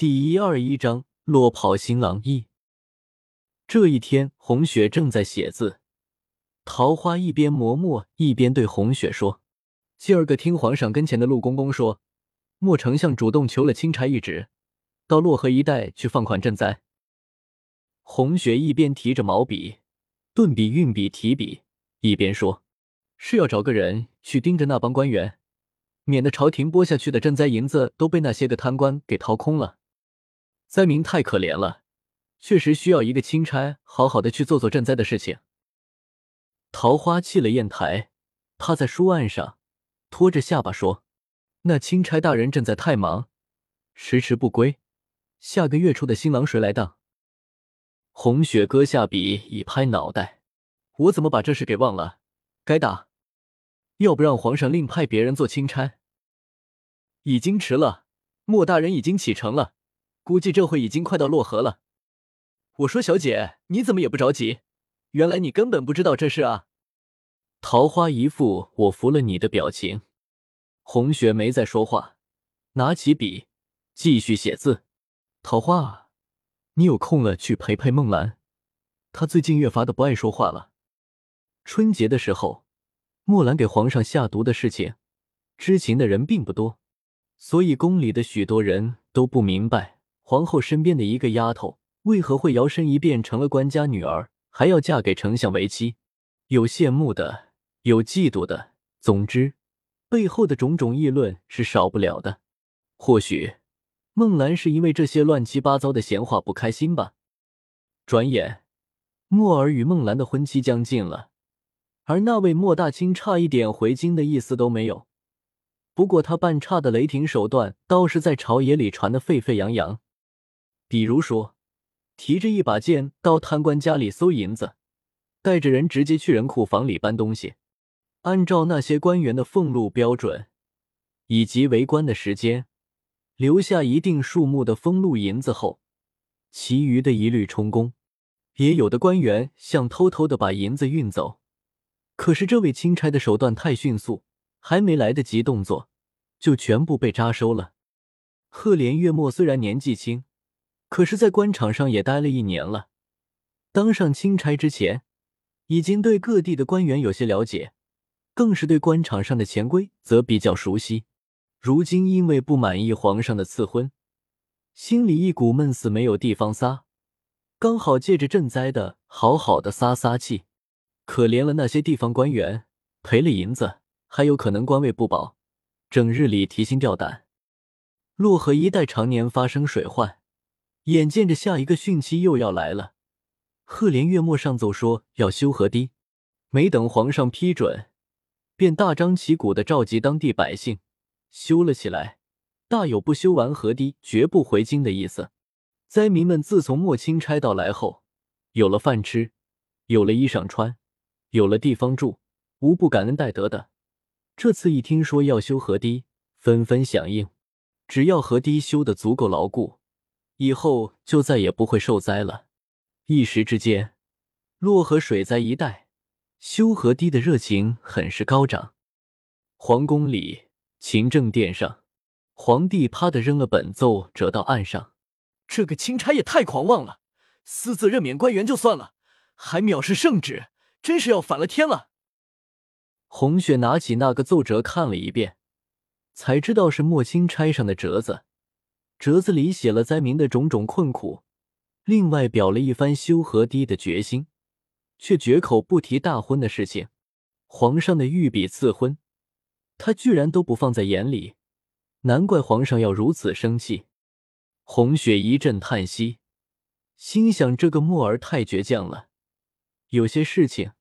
第一二一章落跑新郎一。这一天，红雪正在写字，桃花一边磨墨一边对红雪说：“今儿个听皇上跟前的陆公公说，莫丞相主动求了钦差一职，到洛河一带去放款赈灾。”红雪一边提着毛笔、顿笔、运笔、提笔，一边说：“是要找个人去盯着那帮官员。”免得朝廷拨下去的赈灾银子都被那些个贪官给掏空了，灾民太可怜了，确实需要一个钦差好好的去做做赈灾的事情。桃花弃了砚台，趴在书案上，托着下巴说：“那钦差大人正在太忙，迟迟不归，下个月初的新郎谁来当？”红雪搁下笔，一拍脑袋：“我怎么把这事给忘了？该打！”要不让皇上另派别人做钦差？已经迟了，莫大人已经启程了，估计这会已经快到洛河了。我说小姐，你怎么也不着急？原来你根本不知道这事啊！桃花一副我服了你的表情。红雪没再说话，拿起笔继续写字。桃花，你有空了去陪陪梦兰，她最近越发的不爱说话了。春节的时候。墨兰给皇上下毒的事情，知情的人并不多，所以宫里的许多人都不明白，皇后身边的一个丫头为何会摇身一变成了官家女儿，还要嫁给丞相为妻。有羡慕的，有嫉妒的，总之，背后的种种议论是少不了的。或许，孟兰是因为这些乱七八糟的闲话不开心吧。转眼，墨儿与孟兰的婚期将近了。而那位莫大清差一点回京的意思都没有，不过他办差的雷霆手段倒是在朝野里传得沸沸扬扬。比如说，提着一把剑到贪官家里搜银子，带着人直接去人库房里搬东西，按照那些官员的俸禄标准以及为官的时间，留下一定数目的俸禄银子后，其余的一律充公。也有的官员想偷偷的把银子运走。可是这位钦差的手段太迅速，还没来得及动作，就全部被扎收了。赫连月墨虽然年纪轻，可是，在官场上也待了一年了。当上钦差之前，已经对各地的官员有些了解，更是对官场上的潜规则比较熟悉。如今因为不满意皇上的赐婚，心里一股闷死没有地方撒，刚好借着赈灾的好好的撒撒气。可怜了那些地方官员，赔了银子，还有可能官位不保，整日里提心吊胆。洛河一带常年发生水患，眼见着下一个汛期又要来了。赫连月末上奏说要修河堤，没等皇上批准，便大张旗鼓的召集当地百姓修了起来，大有不修完河堤绝不回京的意思。灾民们自从莫钦差到来后，有了饭吃，有了衣裳穿。有了地方住，无不感恩戴德的。这次一听说要修河堤，纷纷响应。只要河堤修得足够牢固，以后就再也不会受灾了。一时之间，洛河水灾一带修河堤的热情很是高涨。皇宫里，勤政殿上，皇帝啪的扔了本奏折到案上。这个钦差也太狂妄了，私自任免官员就算了，还藐视圣旨。真是要反了天了！红雪拿起那个奏折看了一遍，才知道是莫钦差上的折子。折子里写了灾民的种种困苦，另外表了一番修河堤的决心，却绝口不提大婚的事情。皇上的御笔赐婚，他居然都不放在眼里，难怪皇上要如此生气。红雪一阵叹息，心想：这个墨儿太倔强了。有些事情，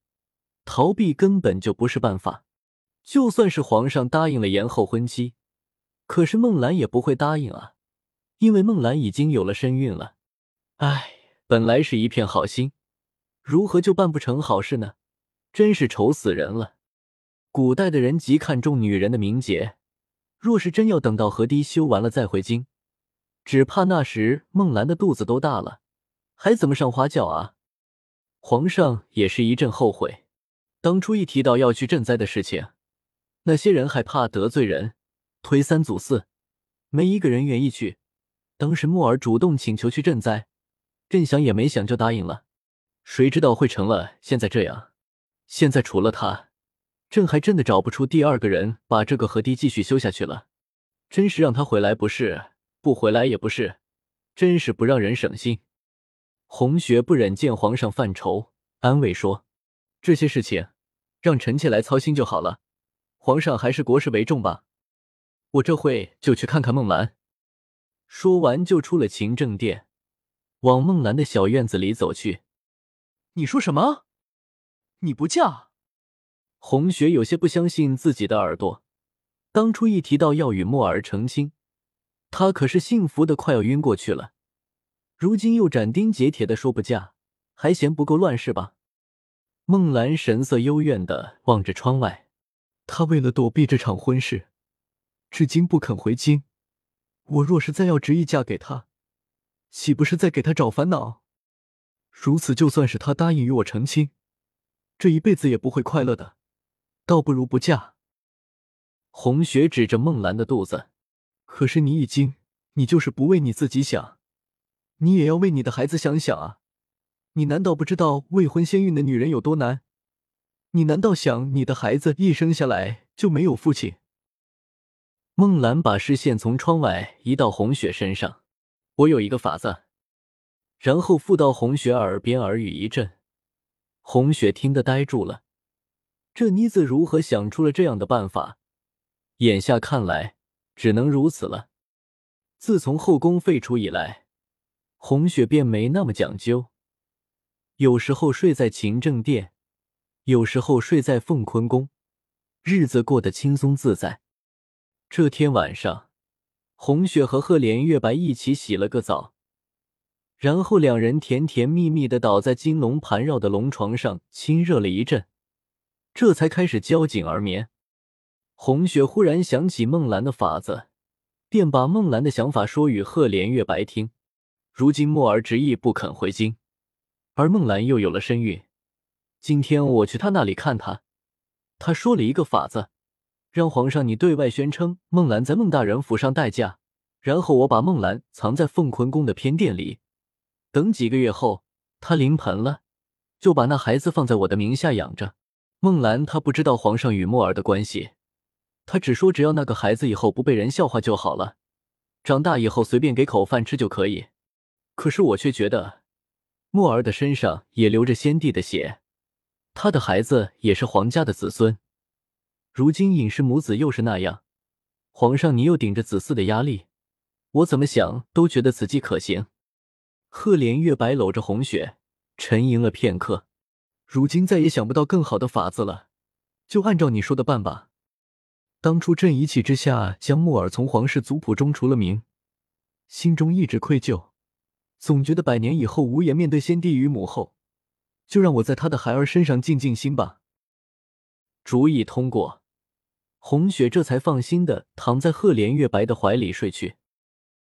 逃避根本就不是办法。就算是皇上答应了延后婚期，可是孟兰也不会答应啊，因为孟兰已经有了身孕了。唉，本来是一片好心，如何就办不成好事呢？真是愁死人了。古代的人极看重女人的名节，若是真要等到河堤修完了再回京，只怕那时孟兰的肚子都大了，还怎么上花轿啊？皇上也是一阵后悔，当初一提到要去赈灾的事情，那些人害怕得罪人，推三阻四，没一个人愿意去。当时木儿主动请求去赈灾，朕想也没想就答应了，谁知道会成了现在这样。现在除了他，朕还真的找不出第二个人把这个河堤继续修下去了。真是让他回来不是，不回来也不是，真是不让人省心。红雪不忍见皇上犯愁，安慰说：“这些事情让臣妾来操心就好了。皇上还是国事为重吧。我这会就去看看孟兰。”说完，就出了勤政殿，往孟兰的小院子里走去。你说什么？你不嫁？红雪有些不相信自己的耳朵。当初一提到要与墨儿成亲，她可是幸福的快要晕过去了。如今又斩钉截铁的说不嫁，还嫌不够乱是吧？孟兰神色幽怨的望着窗外，她为了躲避这场婚事，至今不肯回京。我若是再要执意嫁给他，岂不是在给他找烦恼？如此，就算是他答应与我成亲，这一辈子也不会快乐的，倒不如不嫁。红雪指着孟兰的肚子，可是你已经，你就是不为你自己想，你也要为你的孩子想想啊！你难道不知道未婚先孕的女人有多难？你难道想你的孩子一生下来就没有父亲？孟兰把视线从窗外移到红雪身上，我有一个法子，然后附到红雪耳边耳语一阵。红雪听得呆住了，这妮子如何想出了这样的办法？眼下看来，只能如此了。自从后宫废除以来，红雪便没那么讲究，有时候睡在勤政殿，有时候睡在凤坤宫，日子过得轻松自在。这天晚上，红雪和赫连月白一起洗了个澡，然后两人甜甜蜜蜜的倒在金龙盘绕的龙床上亲热了一阵，这才开始交颈而眠。红雪忽然想起孟兰的法子，便把孟兰的想法说与赫连月白听。如今墨儿执意不肯回京，而孟兰又有了身孕，今天我去他那里看他，他说了一个法子。让皇上你对外宣称孟兰在孟大人府上待嫁，然后我把孟兰藏在凤坤宫的偏殿里，等几个月后她临盆了，就把那孩子放在我的名下养着。孟兰她不知道皇上与墨儿的关系，她只说只要那个孩子以后不被人笑话就好了，长大以后随便给口饭吃就可以。可是我却觉得，墨儿的身上也流着先帝的血，他的孩子也是皇家的子孙。如今尹氏母子又是那样，皇上你又顶着子嗣的压力，我怎么想都觉得此计可行。赫连月白搂着红雪，沉吟了片刻，如今再也想不到更好的法子了，就按照你说的办吧。当初朕一气之下将木耳从皇室族谱中除了名，心中一直愧疚，总觉得百年以后无颜面对先帝与母后，就让我在他的孩儿身上静静心吧。主意通过。红雪这才放心的躺在赫连月白的怀里睡去。